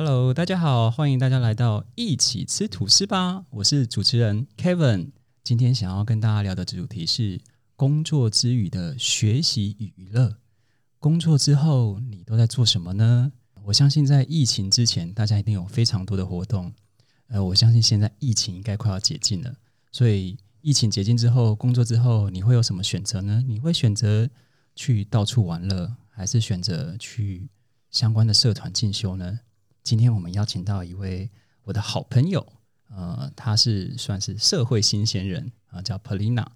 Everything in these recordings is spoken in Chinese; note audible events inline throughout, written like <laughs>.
Hello，大家好，欢迎大家来到一起吃吐司吧。我是主持人 Kevin，今天想要跟大家聊的主题是工作之余的学习与娱乐。工作之后你都在做什么呢？我相信在疫情之前，大家一定有非常多的活动。呃，我相信现在疫情应该快要解禁了，所以疫情解禁之后，工作之后你会有什么选择呢？你会选择去到处玩乐，还是选择去相关的社团进修呢？今天我们邀请到一位我的好朋友，呃，他是算是社会新鲜人啊，叫 Polina。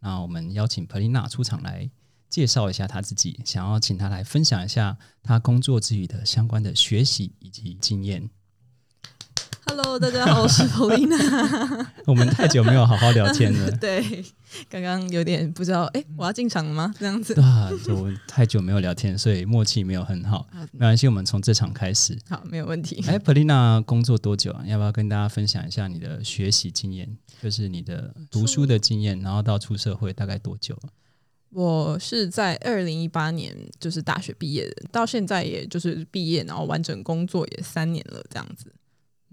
那我们邀请 Polina 出场来介绍一下他自己，想要请他来分享一下他工作之余的相关的学习以及经验。Hello，大家好，我是 Polina。<laughs> 我们太久没有好好聊天了，<laughs> 对，刚刚有点不知道，哎、我要进场了吗？这样子对。啊，就太久没有聊天，所以默契没有很好。没关系，我们从这场开始。好，没有问题。哎，Polina 工作多久啊？要不要跟大家分享一下你的学习经验，就是你的读书的经验，然后到出社会大概多久？我是在二零一八年就是大学毕业的，到现在也就是毕业，然后完整工作也三年了，这样子。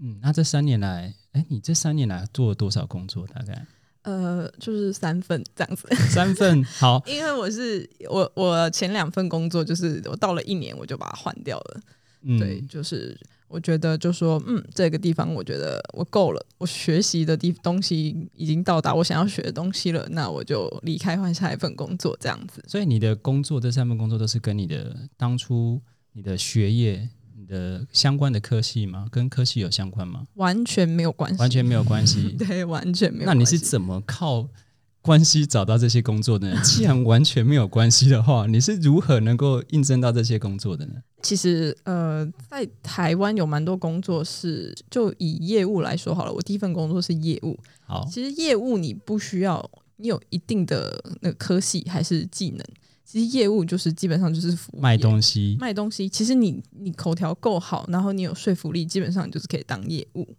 嗯，那这三年来，哎，你这三年来做了多少工作？大概呃，就是三份这样子，<laughs> 三份。好，因为我是我我前两份工作就是我到了一年我就把它换掉了，嗯，对，就是我觉得就说，嗯，这个地方我觉得我够了，我学习的地东西已经到达我想要学的东西了，那我就离开换下一份工作这样子。所以你的工作这三份工作都是跟你的当初你的学业、你的相关的科系吗？跟科系有相关吗？完全没有关系，完全没有关系。<laughs> 对，完全没有那关系。你是怎么靠关系找到这些工作的呢？<laughs> 既然完全没有关系的话，你是如何能够应征到这些工作的呢？其实呃，在台湾有蛮多工作是，就以业务来说好了，我第一份工作是业务。好，其实业务你不需要你有一定的那个科系还是技能，其实业务就是基本上就是服务卖东西。卖东西，其实你你口条够好，然后你有说服力，基本上你就是可以当业务。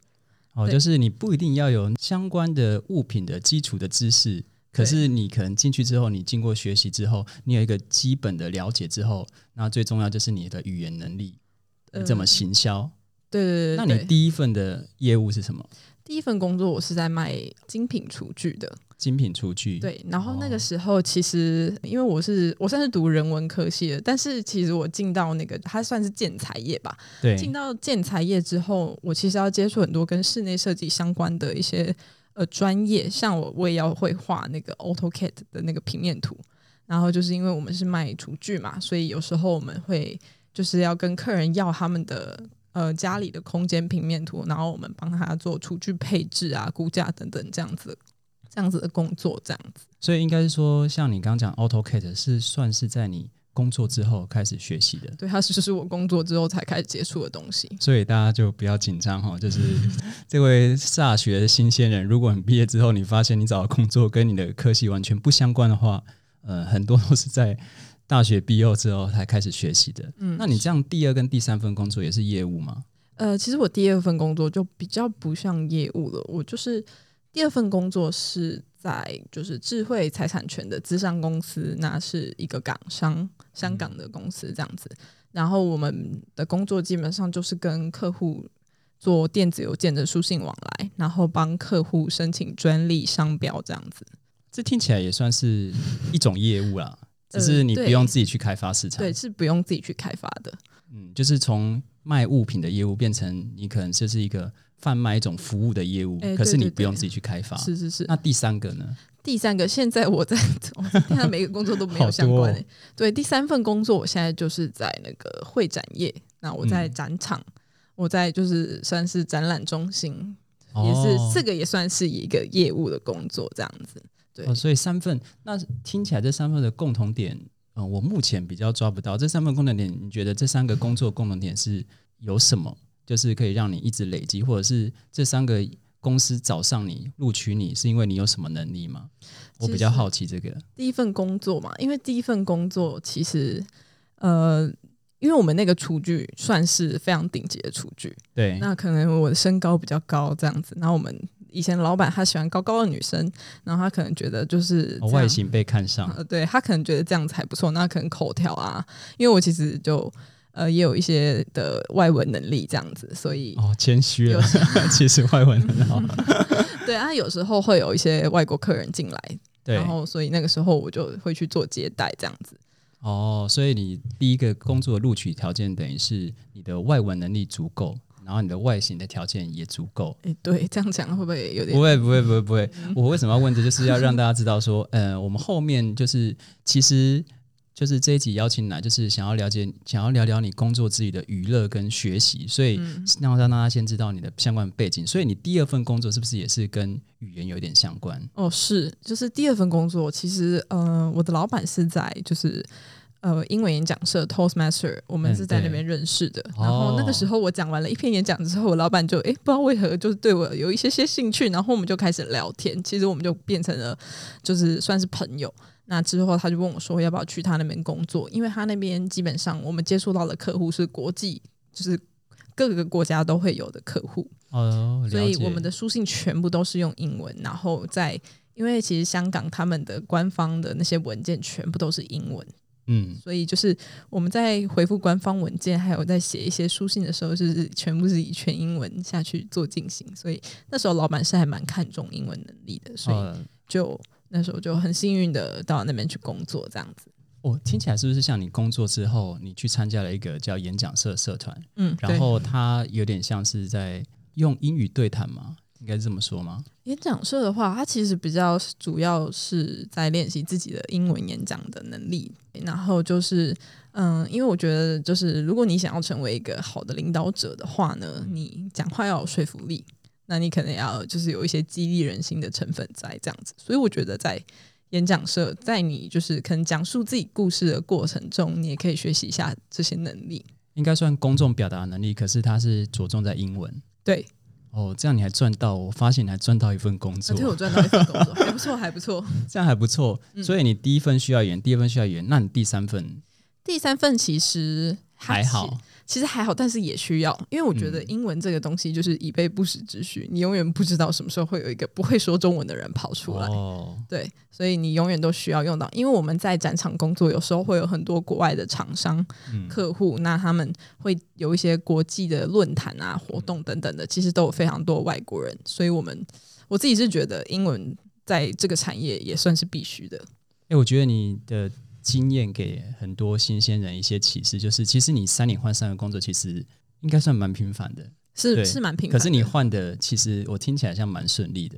哦，就是你不一定要有相关的物品的基础的知识，可是你可能进去之后，你经过学习之后，你有一个基本的了解之后，那最重要就是你的语言能力，你怎么呃行销？对对对那你第一份的业务是什么？第一份工作我是在卖精品厨具的，精品厨具。，对。然后那哦个时候其实因为我是我算是读人文科系的，但是其实我进到那个它算是建材业吧，对，进到建材业之后，我其实要接触很多跟室内设计相关的一些呃专业，像我我也要会画那个 AutoCAD 的那个平面图。然后就是因为我们是卖厨具嘛，所以有时候我们会就是要跟客人要他们的呃家里的空间平面图，然后我们帮他做厨具配置啊、估价等等这样子这样子的工作，这样子。所以应该是说，像你刚刚讲 AutoCAD 是算是在你工作之后开始学习的。对，它是就是我工作之后才开始接触的东西。所以大家就不要紧张哈，就是 <laughs> 这位大学的新鲜人，如果你毕业之后，你发现你找的工作跟你的科系完全不相关的话，呃，很多都是在大学毕业之后才开始学习的。嗯那你这样第二跟第三份工作也是业务吗？呃，其实我第二份工作就比较不像业务了，我就是第二份工作是在就是智慧财产权的资商公司，那是一个港商，香港的公司这样子。然后我们的工作基本上就是跟客户做电子邮件的书信往来，然后帮客户申请专利商标这样子。这听起来也算是一种业务啦，只呃是你不用自己去开发市场。对，是不用自己去开发的。嗯，就是从卖物品的业务变成你可能就是一个贩卖一种服务的业务，哎可是你不用自己去开发。是是是。那第三个呢？<laughs> 第三个，现在我在，我现在每个工作都没有相关。对，第三份工作，我现在就是在那个会展业，那我在嗯展场，我在就是算是展览中心，也哦是这个也算是一个业务的工作这样子。对哦，所以三份，那听起来这三份的共同点，呃，我目前比较抓不到。这三份共同点，你觉得这三个工作共同点是有什么？就是可以让你一直累积，或者是这三个公司找上你、录取你，是因为你有什么能力吗？我比较好奇这个。第一份工作嘛，因为第一份工作其实呃，因为我们那个厨具算是非常顶级的厨具，对，那可能我的身高比较高这样子，然后我们以前老板他喜欢高高的女生，然后他可能觉得就是哦外形被看上，呃，对他可能觉得这样子还不错，那可能口条啊，因为我其实就呃也有一些的外文能力这样子，所以哦，谦虚了，<laughs> 其实外文很好。<laughs> 对啊，有时候会有一些外国客人进来，对然，后所以那个时候我就会去做接待这样子。哦，所以你第一个工作录取条件等于是你的外文能力足够，然后你的外形的条件也足够。诶，对，这样讲会不会有点不会，不会，不会，不会。我为什么要问这？就是要让大家知道说，<laughs> 呃，我们后面就是其实就是这一集邀请来，就是想要了解，想要聊聊你工作之余的娱乐跟学习，所以让让大家先知道你的相关背景。所以你第二份工作是不是也是跟语言有点相关？哦，是，就是第二份工作，其实呃，我的老板是在就是呃英文演讲社 Toastmaster，我们嗯是在那边认识的。哦然后那个时候我讲完了一篇演讲之后，我老板就诶不知道为何就是对我有一些些兴趣，然后我们就开始聊天。其实我们就变成了就是算是朋友。那之后他就问我说要不要去他那边工作，因为他那边基本上我们接触到的客户是国际，就是各个国家都会有的客户。哦，所以我们的书信全部都是用英文，然后在因为其实香港他们的官方的那些文件全部都是英文，嗯，所以就是我们在回复官方文件，还有在写一些书信的时候，就是全部是以全英文下去做进行。所以那时候老板是还蛮看重英文能力的，所以呃，就那时候就很幸运的到那边去工作，这样子。哦、听起来是不是像你工作之后，你去参加了一个叫演讲社社团，嗯，然后它有点像是在用英语对谈吗？应该是这么说吗？演讲社的话，它其实比较主要是在练习自己的英文演讲的能力，然后就是，嗯，因为我觉得就是如果你想要成为一个好的领导者的话呢，你讲话要有说服力，那你可能要就是有一些激励人心的成分在这样子，所以我觉得在演讲社，在你就是可能讲述自己故事的过程中，你也可以学习一下这些能力。应该算公众表达能力，可是它是着重在英文。对，哦，这样你还赚到，我发现你还赚到一份工作，啊对我赚到一份工作，还不错，还不错。<laughs> 这样还不错。嗯所以你第一份需要演，第二份需要演，那你第三份第三份其实还好，其实还好，但是也需要，因为我觉得英文这个东西就是以备不时之需，你永远不知道什么时候会有一个不会说中文的人跑出来。哦，对，所以你永远都需要用到。因为我们在展场工作，有时候会有很多国外的厂商、嗯客户，那他们会有一些国际的论坛啊、活动等等的，其实都有非常多外国人，所以我们我自己是觉得英文在这个产业也算是必须的。哎、我觉得你的经验给很多新鲜人一些启示，就是其实你三年换三个工作，其实应该算蛮频繁的。是是蛮频繁的，可是你换的，其实我听起来像蛮顺利的。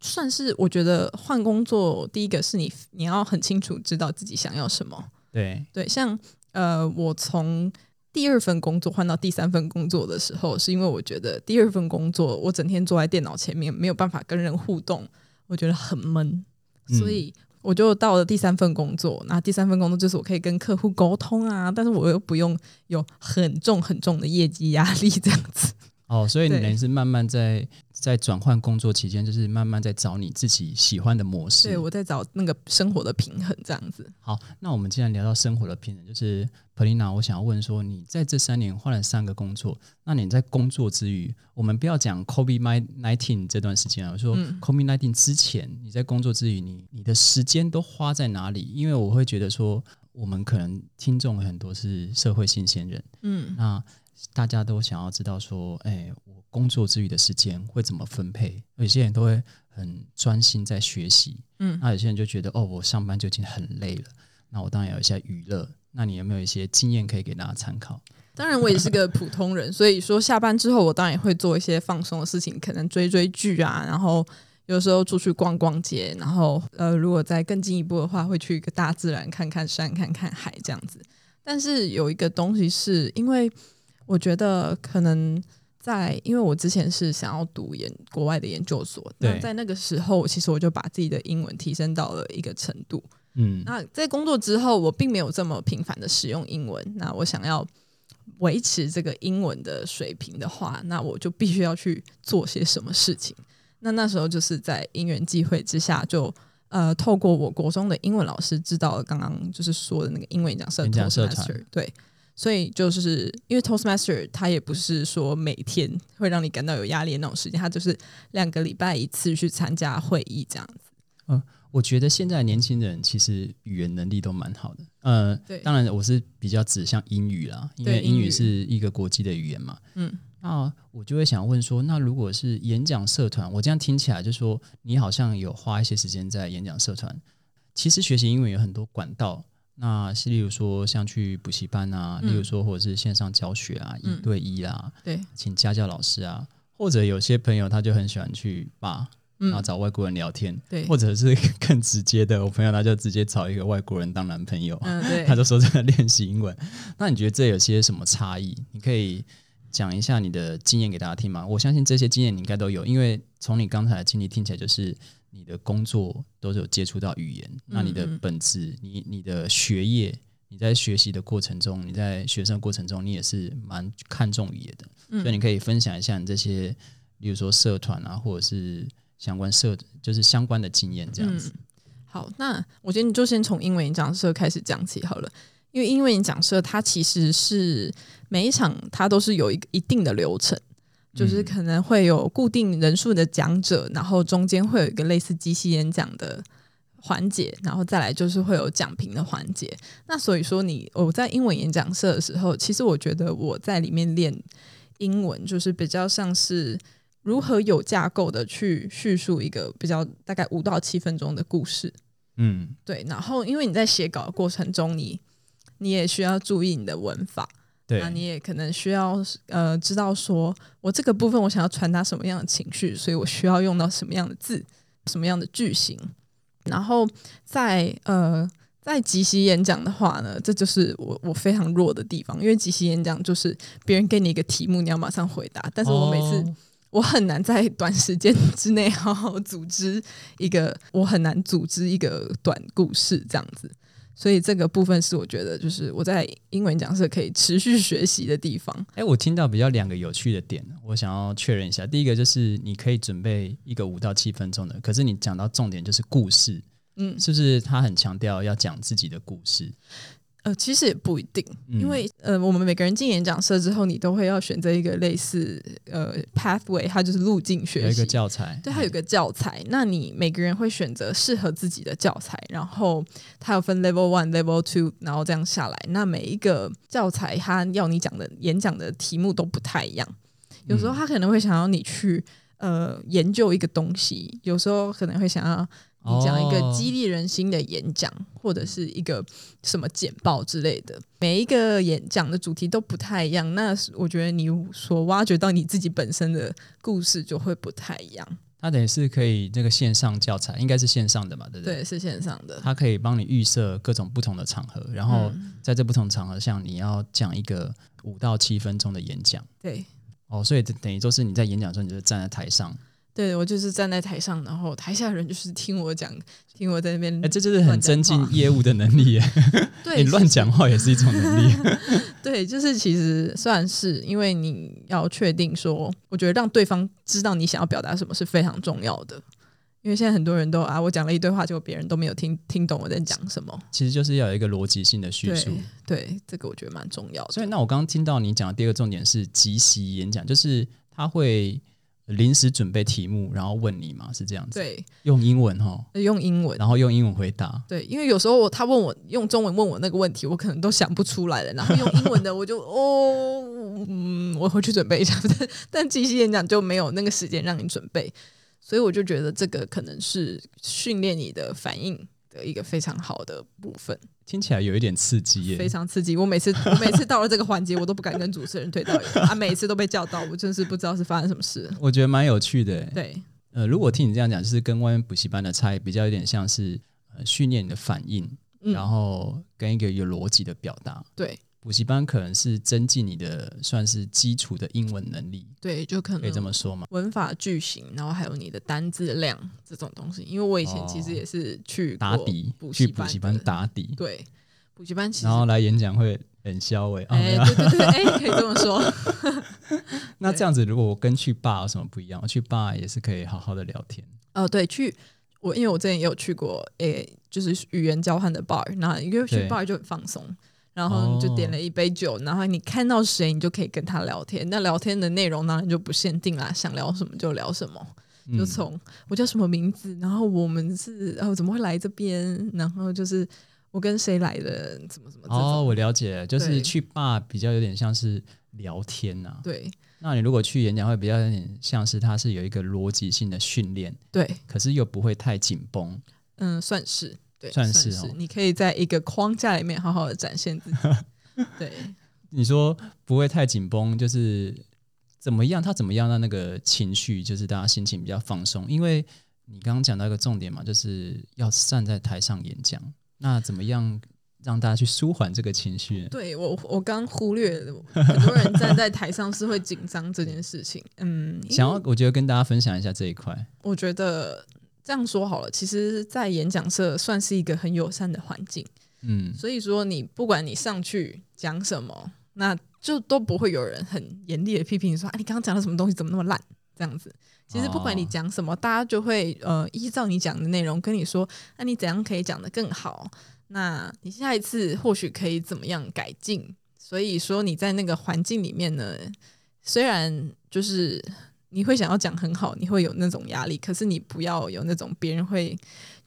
算是我觉得换工作，第一个是你你要很清楚知道自己想要什么。对，对，像呃，我从第二份工作换到第三份工作的时候，是因为我觉得第二份工作我整天坐在电脑前面，没有办法跟人互动，我觉得很闷，嗯所以我就到了第三份工作。那第三份工作就是我可以跟客户沟通啊，但是我又不用有很重很重的业绩压力这样子。哦，所以你对等于是慢慢在在转换工作期间，就是慢慢在找你自己喜欢的模式。对我在找那个生活的平衡这样子。好，那我们既然聊到生活的平衡，就是 Polina，我想要问说，你在这三年换了三个工作，那你在工作之余，我们不要讲 COVID nineteen 这段时间啊，我说嗯 COVID nineteen 之前，你在工作之余，你你的时间都花在哪里？因为我会觉得说，我们可能听众很多是社会新鲜人，嗯，那大家都想要知道说，哎，我工作之余的时间会怎么分配？有些人都会很专心在学习，嗯那有些人就觉得，哦，我上班就已经很累了，那我当然有一些娱乐。那你有没有一些经验可以给大家参考？当然，我也是个普通人，所以说下班之后，我当然也会做一些放松的事情，可能追追剧啊，然后有时候出去逛逛街，然后呃，如果再更进一步的话，会去一个大自然看看山、看看海这样子。但是有一个东西是因为我觉得可能在，因为我之前是想要读研国外的研究所，那在那个时候，其实我就把自己的英文提升到了一个程度。嗯，那在工作之后，我并没有这么频繁的使用英文。那我想要维持这个英文的水平的话，那我就必须要去做些什么事情。那那时候就是在因缘际会之下就，呃透过我国中的英文老师知道了刚刚就是说的那个英文演讲社演讲社团对。所以就是因为 Toastmaster 它也不是说每天会让你感到有压力的那种时间，它就是两个礼拜一次去参加会议这样子。嗯我觉得现在年轻人其实语言能力都蛮好的。呃，对当然我是比较指向英语啦，因为英语对英语是一个国际的语言嘛。嗯，那我就会想问说，那如果是演讲社团，我这样听起来就说你好像有花一些时间在演讲社团。其实学习英文有很多管道，那是例如说像去补习班啊，嗯例如说或者是线上教学啊，一嗯对一啊，对，请家教老师啊，或者有些朋友他就很喜欢去吧，然后嗯，找外国人聊天，对，或者是 <laughs> 更直接的，我朋友他就直接找一个外国人当男朋友，嗯，<laughs> 对，他就说在练习英文。那你觉得这有些什么差异？你可以讲一下你的经验给大家听吗？我相信这些经验你应该都有，因为从你刚才的经历听起来，就是你的工作都是有接触到语言，那你的嗯本质，你你的学业。你在学习的过程中，你在学生过程中，你也是蛮看重语言的，嗯所以你可以分享一下你这些，例如说社团啊，或者是相关社，就是相关的经验这样子。嗯。好，那我觉得你就先从英文演讲社开始讲起好了，因为英文演讲社它其实是每一场它都是有一个一定的流程，就是嗯可能会有固定人数的讲者，然后中间会有一个类似即席演讲的环节，然后再来就是会有讲评的环节。那所以说你我在英文演讲社的时候，其实我觉得我在里面练英文，就是比较像是如何有架构的去叙述一个比较大概五到七分钟的故事。嗯对，然后因为你在写稿的过程中，你你也需要注意你的文法，对那，你也可能需要呃知道说我这个部分我想要传达什么样的情绪，所以我需要用到什么样的字、什么样的句型。然后在呃在即席演讲的话呢，这就是我我非常弱的地方，因为即席演讲就是别人给你一个题目，你要马上回答，但是我每次、哦我很难在短时间之内好好组织一个，我很难组织一个短故事这样子。所以这个部分是我觉得就是我在英文讲是可以持续 <laughs> 学习的地方。哎，我听到比较两个有趣的点，我想要确认一下。第一个就是你可以准备一个五到七分钟的，可是你讲到重点就是故事，嗯，是不是？他很强调要讲自己的故事，呃，其实也不一定，嗯。因为呃，我们每个人进演讲社之后，你都会要选择一个类似呃 pathway，它就是路径学习，有一个教材，对，它有个教材，那你每个人会选择适合自己的教材，然后它有分 level one、level two，然后这样下来，那每一个教材它要你讲的演讲的题目都不太一样，有时候他可能会想要你去呃研究一个东西，有时候可能会想要你讲一个哦激励人心的演讲，或者是一个什么简报之类的。每一个演讲的主题都不太一样，那我觉得你所挖掘到你自己本身的故事就会不太一样。它等于是可以那个线上教材，应该是线上的嘛，对不对？对，是线上的。它可以帮你预设各种不同的场合，然后嗯在这不同场合下，你要讲一个五到七分钟的演讲。对，哦，所以等等于就是你在演讲的时候，你就站在台上，对我就是站在台上，然后台下的人就是听我讲，听我在那边哎，这就是很增进 <laughs> 业务的能力耶。对 <laughs> 你乱讲话也是一种能力。<laughs> 对，就是其实算是因为你要确定说，我觉得让对方知道你想要表达什么是非常重要的。因为现在很多人都啊，我讲了一堆话，结果别人都没有听听懂我在讲什么。其实就是要有一个逻辑性的叙述对。对，这个我觉得蛮重要的。所以，那我刚刚听到你讲的第二个重点是即席演讲，就是他会临时准备题目，然后问你嘛，是这样子。，对，用英文哈，用英文。然后用英文回答。对，因为有时候我他问我用中文问我那个问题，我可能都想不出来了，然后用英文的 <laughs> 我就哦，嗯，我回去准备一下。<laughs> 但但即席演讲就没有那个时间让你准备，所以我就觉得这个可能是训练你的反应的一个非常好的部分，听起来有一点刺激耶。非常刺激。我每次 <laughs> 我每次到了这个环节，我都不敢跟主持人对到眼啊，每次都被叫到，我真是不知道是发生什么事。我觉得蛮有趣的耶。对，呃，如果听你这样讲，就是跟外面补习班的差异比较有点像是呃训练你的反应，嗯然后跟一个有逻辑的表达。对补习班可能是增进你的算是基础的英文能力，对，就可能可以这么说嘛？文法句型，然后还有你的单字量这种东西。因为我以前其实也是去打底去补习班打底，对，补习班其实然后来演讲会很消委。哦，没哎，对对对，哎，可以这么说。<laughs> 那这样子，如果我跟去爸有什么不一样？我去爸也是可以好好的聊天。哦，对，去我因为我之前也有去过，诶，就是语言交换的 bar，那因为去对 bar 就很放松。然后你就点了一杯酒，然后你看到谁，你就可以跟他聊天。那聊天的内容当然就不限定啦，想聊什么就聊什么。嗯就从我叫什么名字，然后我们是哦怎么会来这边，然后就是我跟谁来的，怎么怎么。哦，我了解了，就是去吧比较有点像是聊天呐、对那你如果去演讲会比较有点像是它是有一个逻辑性的训练，对，可是又不会太紧绷。嗯，算是对，算是是哦你可以在一个框架里面好好的展现自己。<laughs> 对，你说不会太紧绷，就是怎么样？他怎么样让那个情绪，就是大家心情比较放松？因为你刚刚讲到一个重点嘛，就是要站在台上演讲，那怎么样让大家去舒缓这个情绪？对我我刚忽略了，很多人站在台上是会紧张这件事情。嗯，<laughs> 想要我觉得跟大家分享一下这一块。我觉得这样说好了，其实，在演讲社算是一个很友善的环境，嗯，所以说你不管你上去讲什么，那就都不会有人很严厉的批评你说啊，你刚刚讲的什么东西怎么那么烂这样子。其实不管你哦讲什么，大家就会呃依照你讲的内容跟你说，那你怎样可以讲得更好？那你下一次或许可以怎么样改进？所以说你在那个环境里面呢，虽然就是你会想要讲很好，你会有那种压力，可是你不要有那种别人会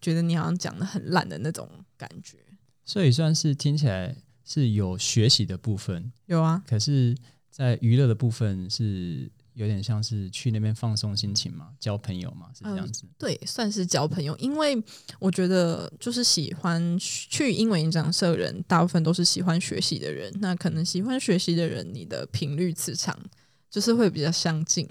觉得你好像讲的很烂的那种感觉。所以算是听起来是有学习的部分，有啊，可是，在娱乐的部分是有点像是去那边放松心情嘛，交朋友嘛，是这样子。对，算是交朋友，因为我觉得就是喜欢去英文演讲社的人，大部分都是喜欢学习的人。那可能喜欢学习的人，你的频率磁场就是会比较相近，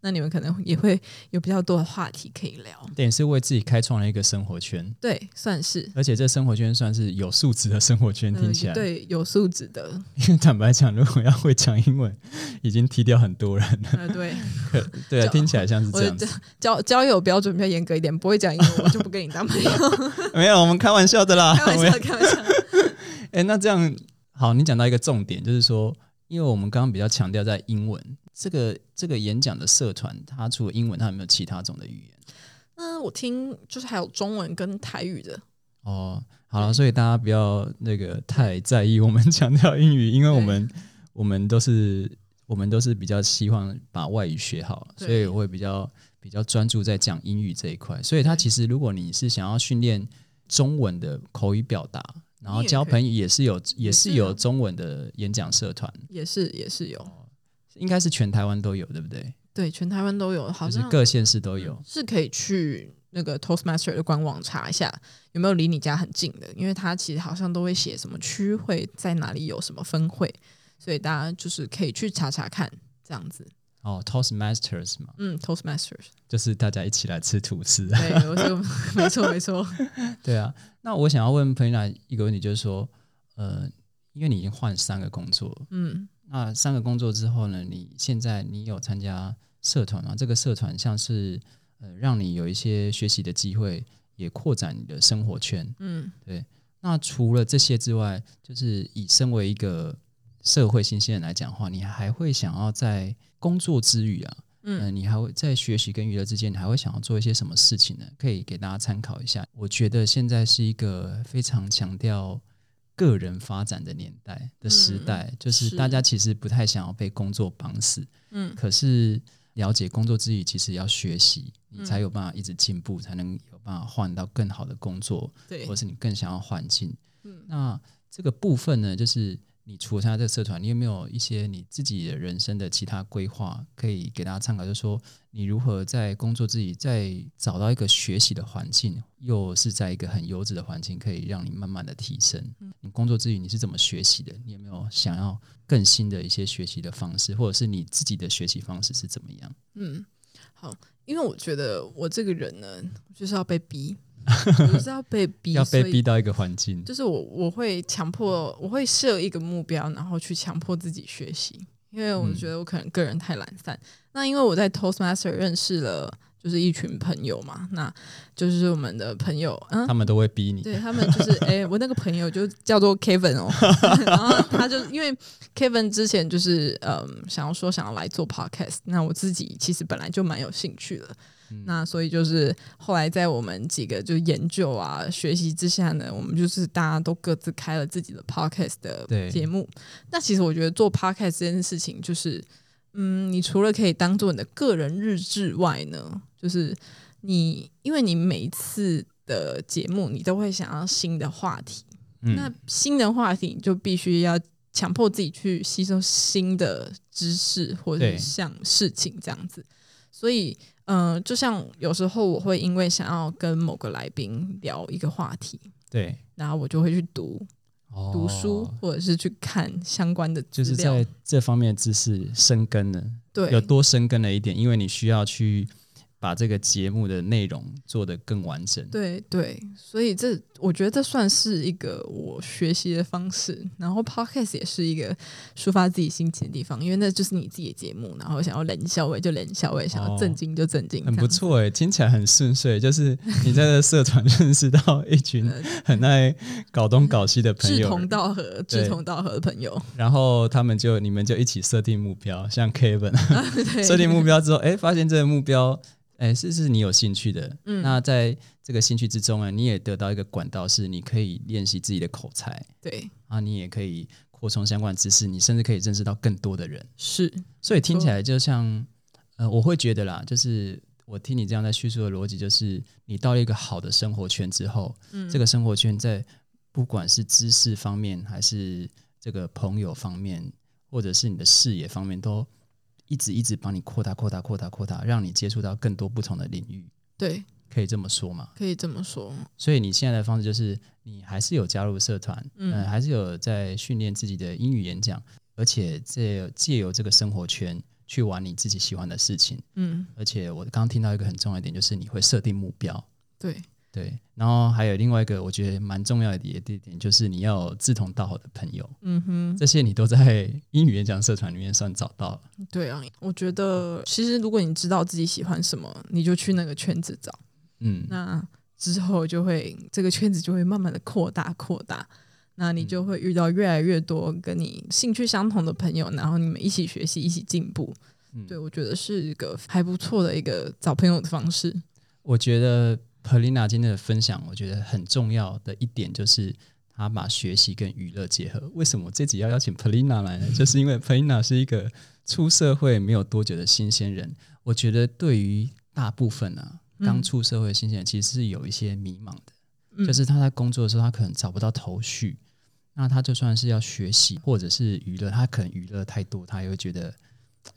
那你们可能也会有比较多的话题可以聊。等于是为自己开创了一个生活圈，对，算是。而且这生活圈算是有素质的生活圈，听起来。呃、对有素质的，因 <laughs> 为坦白讲，如果要会讲英文，已经踢掉很多人了。呃，对，<laughs> 对啊，听起来像是这样子。交交友标准比较严格一点，不会讲英文我就不跟你当朋友。<laughs> 没有，我们开玩笑的啦。开玩笑，开玩笑。哎，那这样好，你讲到一个重点，就是说，因为我们刚刚比较强调在英文这个这个演讲的社团，它除了英文，它有没有其他种的语言？嗯，我听就是还有中文跟台语的，哦，好了，所以大家不要那个太在意我们强调英语，因为我们我们都是我们都是比较希望把外语学好，所以我会比较比较专注在讲英语这一块。所以它其实如果你是想要训练中文的口语表达，然后交朋友也是有也是有中文的演讲社团，也是也是有，应该是全台湾都有，对不对？对，全台湾都有，好像就是各县市都有。是可以去那个 Toastmaster 的官网查一下有没有离你家很近的，因为它其实好像都会写什么区会在哪里有什么分会，所以大家就是可以去查查看这样子。哦，Toastmasters 嘛，嗯，Toastmasters，就是大家一起来吃吐司。对，我说没错没错，<laughs> 对啊，那我想要问彭娜一个问题，就是说，呃，因为你已经换三个工作，嗯，那三个工作之后呢，你现在你有参加社团吗？这个社团像是呃，让你有一些学习的机会，也扩展你的生活圈。嗯，对那除了这些之外，就是以身为一个社会新鲜人来讲的话，你还会想要在工作之余啊，嗯。呃，你还会在学习跟娱乐之间，你还会想要做一些什么事情呢？可以给大家参考一下。我觉得现在是一个非常强调个人发展的年代的时代，就是是。大家其实不太想要被工作绑死，嗯。可是了解工作之余，其实要学习，你嗯。才有办法一直进步，才能有办法换到更好的工作，对。或，是你更想要环境。嗯。那这个部分呢，就是你除了参加这个社团，你有没有一些你自己的人生的其他规划可以给大家参考？就是说，你如何在工作自己再找到一个学习的环境，又是在一个很优质的环境，可以让你慢慢的提升。你工作之余你是怎么学习的？你有没有想要更新的一些学习的方式，或者是你自己的学习方式是怎么样？嗯，好，因为我觉得我这个人呢，就是要被逼，我就是要被 <laughs> 逼，要被逼到一个环境，就是我我会强迫，我会设一个目标，然后去强迫自己学习，因为我嗯觉得我可能个人太懒散。那因为我在 Toastmaster 认识了就是一群朋友嘛，那就是我们的朋友，嗯他，们都会逼你。对他们就是，<laughs> 哎、我那个朋友就叫做 Kevin 哦，<laughs> 然后他就因为 Kevin 之前就是嗯想要说想要来做 podcast，那我自己其实本来就蛮有兴趣的，嗯那所以就是后来在我们几个就研究啊学习之下呢，我们就是大家都各自开了自己的 podcast 的节目。那其实我觉得做 podcast 这件事情就是。嗯，你除了可以当做你的个人日志外呢，就是你因为你每一次的节目，你都会想要新的话题，嗯那新的话题你就必须要强迫自己去吸收新的知识或者像事情这样子。所以，嗯、就像有时候我会因为想要跟某个来宾聊一个话题，对，然后我就会去读哦读书，或者是去看相关的资就是料。在这方面的知识深根了，对有多深根了一点，因为你需要去把这个节目的内容做得更完整。对对，所以这我觉得这算是一个我学习的方式。然后 podcast 也是一个抒发自己心情的地方，因为那就是你自己的节目，然后想要冷笑味就冷笑味，想要震惊就震惊，很。不错哎，听起来很顺遂。就是你在这社团 <laughs> 认识到一群很爱搞东搞西的朋友，<laughs> 志同道合、志同道合的朋友，然后他们就你们就一起设定目标，像 Kevin 对 <laughs> 设定目标之后，哎，发现这个目标，哎，是是你有兴趣的。嗯。那在这个兴趣之中呢，你也得到一个管道，是你可以练习自己的口才。对。啊，你也可以扩充相关知识，你甚至可以认识到更多的人。是，所以听起来就像，呃，我会觉得啦，就是我听你这样在叙述的逻辑，就是你到了一个好的生活圈之后，嗯。这个生活圈在不管是知识方面，还是这个朋友方面，或者是你的视野方面，都一直一直帮你扩大、扩大、扩大、扩大，让你接触到更多不同的领域，对，可以这么说吗？可以这么说。所以你现在的方式就是，你还是有加入社团，嗯、嗯还是有在训练自己的英语演讲，而且这借由这个生活圈去玩你自己喜欢的事情。嗯，而且我刚刚听到一个很重要一点，就是你会设定目标，对，对。然后还有另外一个我觉得蛮重要的一点，就是你要有志同道合的朋友，嗯哼，这些你都在 <laughs> 英语演讲社团里面算找到了。对啊。我觉得其实如果你知道自己喜欢什么，你就去那个圈子找。嗯，那之后就会这个圈子就会慢慢的扩大扩大，那你就会遇到越来越多跟你兴趣相同的朋友，然后你们一起学习，一起进步。嗯对我觉得是一个还不错的一个找朋友的方式。我觉得 Polina 今天的分享，我觉得很重要的一点就是。她把学习跟娱乐结合。为什么我这集要邀请 Polina 来呢？<laughs> 就是因为 Polina 是一个出社会没有多久的新鲜人。我觉得对于大部分啊刚出社会的新鲜人，其实是有一些迷茫的。嗯就是他在工作的时候，他可能找不到头绪。那他就算是要学习或者是娱乐，他可能娱乐太多，他也会觉得，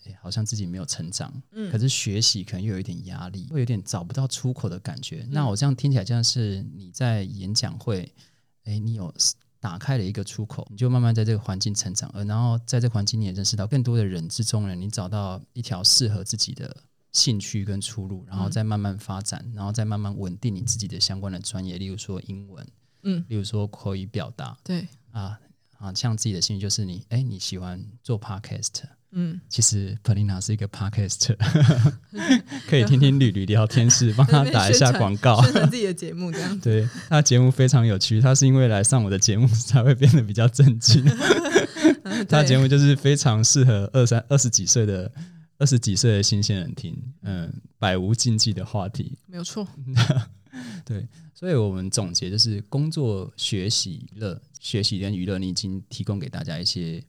哎，好像自己没有成长。嗯可是学习可能又有一点压力，会有点找不到出口的感觉。那我这样听起来，像是你在演讲会，哎，你有打开了一个出口，你就慢慢在这个环境成长，而然后在这个环境你也认识到更多的人之中呢，你找到一条适合自己的兴趣跟出路，然后再慢慢发展，然后再慢慢稳定你自己的相关的专业，例如说英文，嗯，例如说口语表达对，啊啊，像自己的兴趣就是你哎你喜欢做 podcast。嗯，其实 Polina 是一个 podcast，<laughs> 可以听听吕吕聊天室，帮他打一下广告。宣传自己的节目这样子。对，他的节目非常有趣，他是因为来上我的节目才会变得比较正经。嗯他的节目就是非常适合二三二十几岁的二十几岁的新鲜人听，嗯，百无禁忌的话题。没有错。<laughs> 对，所以我们总结就是工作、学习、娱乐，学习跟娱乐，你已经提供给大家一些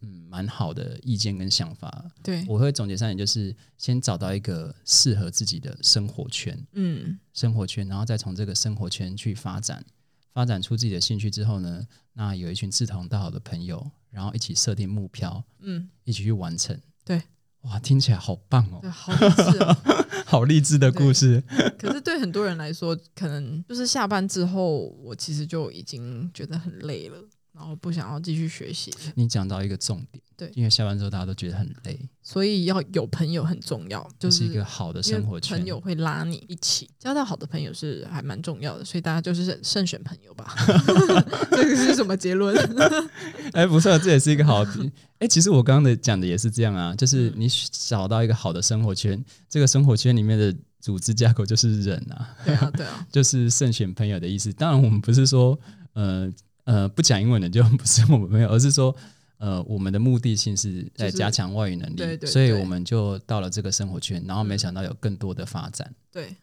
嗯蛮好的意见跟想法。对，我会总结三点，就是先找到一个适合自己的生活圈，嗯，生活圈，然后再从这个生活圈去发展，发展出自己的兴趣之后呢，那有一群志同道合的朋友，然后一起设定目标，嗯，一起去完成。对，哇，听起来好棒哦，对，好励志哦。<laughs> 好励志的故事。可是对很多人来说，可能就是下班之后，我其实就已经觉得很累了，然后不想要继续学习。你讲到一个重点，对因为下班之后大家都觉得很累，所以要有朋友很重要，就就是是一个好的生活圈。朋友会拉你一起，交到好的朋友是还蛮重要的，所以大家就是慎选朋友吧。<laughs> 这个是什么结论？<laughs> 哎，不错，这也是一个好的。哎，其实我刚刚的讲的也是这样啊，嗯就是你找到一个好的生活圈，这个生活圈里面的组织架构就是人啊，对啊，对啊，<laughs> 就是慎选朋友的意思。当然，我们不是说呃呃不讲英文的就不是我们朋友，而是说呃我们的目的性是在加强外语能力，对对所以我们就到了这个生活圈，然后没嗯。想到有更多的发展。对，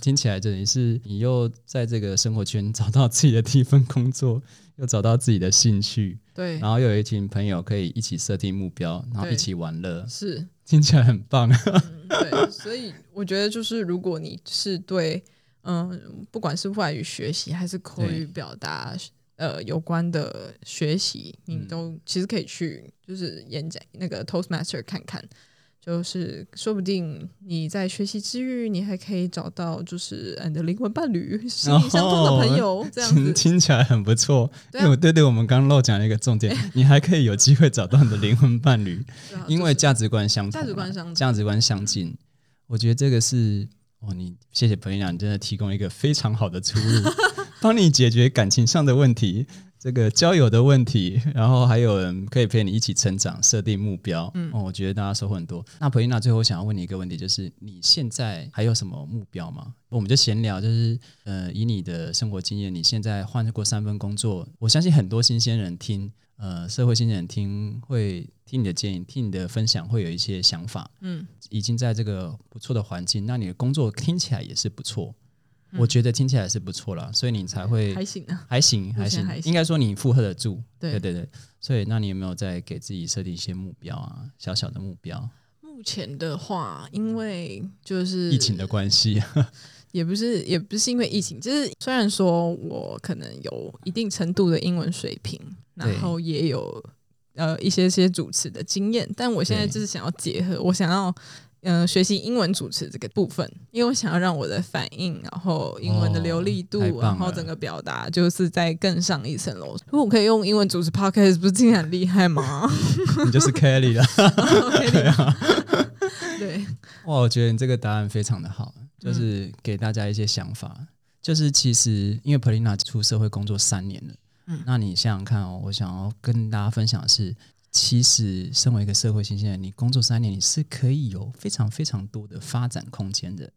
听起来等于是你又在这个生活圈找到自己的第一份工作，又找到自己的兴趣，对，然后又有一群朋友可以一起设定目标，然后一起玩乐，是。听起来很棒。嗯，<laughs> 对，所以我觉得就是如果你是对嗯，不管是外语学习还是口语表达呃有关的学习，你都其实可以去就是演讲那个 Toastmaster 看看。就是说不定你在学习之余，你还可以找到就是你的灵魂伴侣、心灵相通的朋友，这样子听起来很不错。对因为对对，我们刚刚漏讲了一个重点，<laughs> 你还可以有机会找到你的灵魂伴侣，因为价值观相价值观相同价值观相近。我觉得这个是哦，你谢谢彭丽娘，你真的提供一个非常好的出路，<laughs> 帮你解决感情上的问题。这个交友的问题，然后还有人可以陪你一起成长，设定目标。嗯，哦，我觉得大家收获很多。那普丽娜最后想要问你一个问题，就是你现在还有什么目标吗？我们就闲聊，就是呃，以你的生活经验，你现在换过三份工作，我相信很多新鲜人听，呃，社会新鲜人听会听你的建议，听你的分享，会有一些想法。嗯，已经在这个不错的环境，那你的工作听起来也是不错。我觉得听起来是不错了，所以你才会还行啊，还行还行，应该说你负荷得住。对对对，所以那你有没有在给自己设定一些目标啊？小小的目标？目前的话，因为就是疫情的关系，<laughs> 也不是也不是因为疫情，就是虽然说我可能有一定程度的英文水平，然后也有呃一些些主持的经验，但我现在就是想要结合，我想要。嗯，学习英文主持这个部分，因为我想要让我的反应，然后英文的流利度，然后整个表达，就是在更上一层楼。如果我可以用英文主持 podcast，不是听起来很厉害吗？<laughs> 你就是 Kelly 了。<laughs> <laughs> 对啊，对。哇，我觉得你这个答案非常的好，就是给大家一些想法。就是其实因为 Polina 出社会工作三年了，嗯，那你想想看哦，我想要跟大家分享的是。其实，身为一个社会新鲜人，你工作三年，你是可以有非常非常多的发展空间的。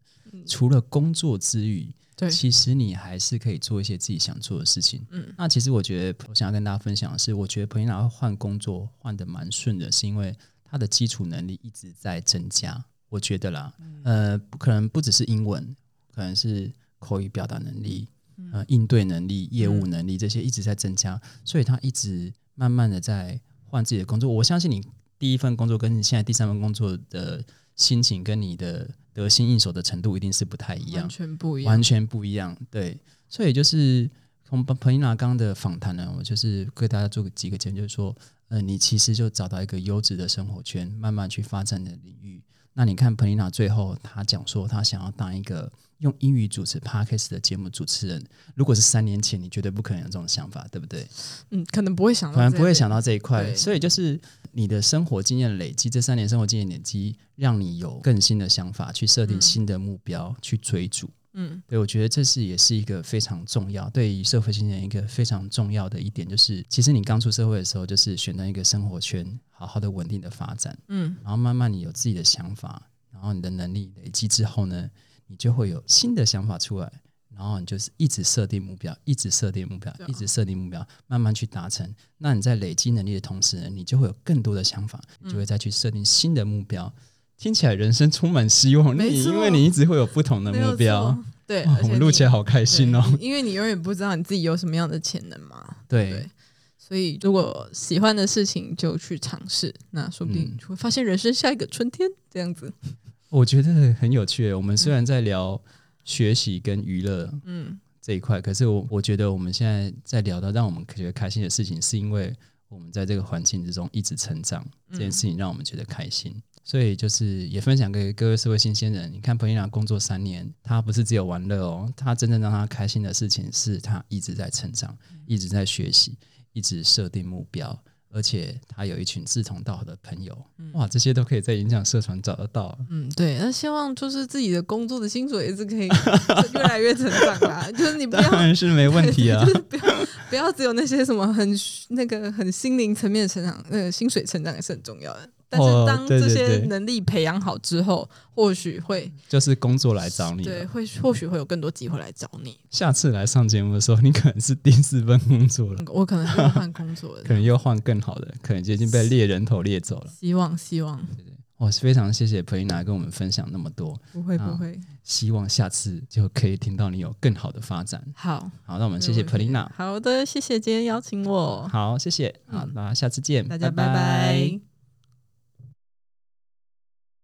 除了工作之余，对，其实你还是可以做一些自己想做的事情。嗯，那其实我觉得，我想要跟大家分享的是，我觉得彭英娜换工作换的蛮顺的，是因为她的基础能力一直在增加。我觉得啦，呃，可能不只是英文，可能是口语表达能力、呃，应对能力、业务能力这些一直在增加，所以她一直慢慢的在。换自己的工作，我相信你第一份工作跟你现在第三份工作的心情跟你的得心应手的程度一定是不太一样，完全不一样，完全不一样。对，所以就是从彭一娜刚的访谈呢，我就是给大家做个几个建议，就是说，呃，你其实就找到一个优质的生活圈，慢慢去发展的领域。那你看彭丽娜最后她讲说，她想要当一个。用英语主持 podcast 的节目主持人，如果是三年前，你绝对不可能有这种想法，对不对？嗯，可能不会想到，可能不会想到这一块。所以就是你的生活经验累积，这三年生活经验累积，让你有更新的想法，去设定新的目标，去追逐。嗯，对，我觉得这是也是一个非常重要，对于社会新人一个非常重要的一点，就是其实你刚出社会的时候，就是选择一个生活圈，好好的稳定的发展。嗯，然后慢慢你有自己的想法，然后你的能力累积之后呢？你就会有新的想法出来，然后你就是一直设定目标，一直设定目标，一直设定目标，慢慢去达成。那你在累积能力的同时呢，你就会有更多的想法，你就会再去设定新的目标。听起来人生充满希望，你因为你一直会有不同的目标。对，我们录起来好开心哦，因为你永远不知道你自己有什么样的潜能嘛。对，所以如果喜欢的事情就去尝试，那说不定就会发现人生下一个春天这样子。我觉得很有趣。我们虽然在聊学习跟娱乐，嗯，这一块，可是我我觉得我们现在在聊到让我们觉得开心的事情，是因为我们在这个环境之中一直成长，这件事情让我们觉得开心。所以就是也分享给各位社会新鲜人。你看，彭丽娜工作三年，他不是只有玩乐哦，他真正让他开心的事情是他一直在成长，一直在学习，一直设定目标。而且他有一群志同道合的朋友，哇，这些都可以在演讲社团找得到。嗯，对，那希望就是自己的工作的薪水也是可以越来越成长啦。就是你不要，<laughs> 当然是没问题啊，就是不要不要只有那些什么很那个很心灵层面的成长，那个，薪水成长也是很重要的。但是当这些能力培养好之后，或许会就是工作来找你，对，会或许会有更多机会来找你。下次来上节目的时候，你可能是第四份工作了，<laughs> 我可能要换工作了，<laughs> 可能又换更好的，可能就已经被猎人头猎走了。希望希望，我非常谢谢裴丽娜跟我们分享那么多，不会不会，希望下次就可以听到你有更好的发展。好，好，那我们谢谢裴丽娜。好的，谢谢今天邀请我。好，谢谢，好，那下次见，大家拜拜。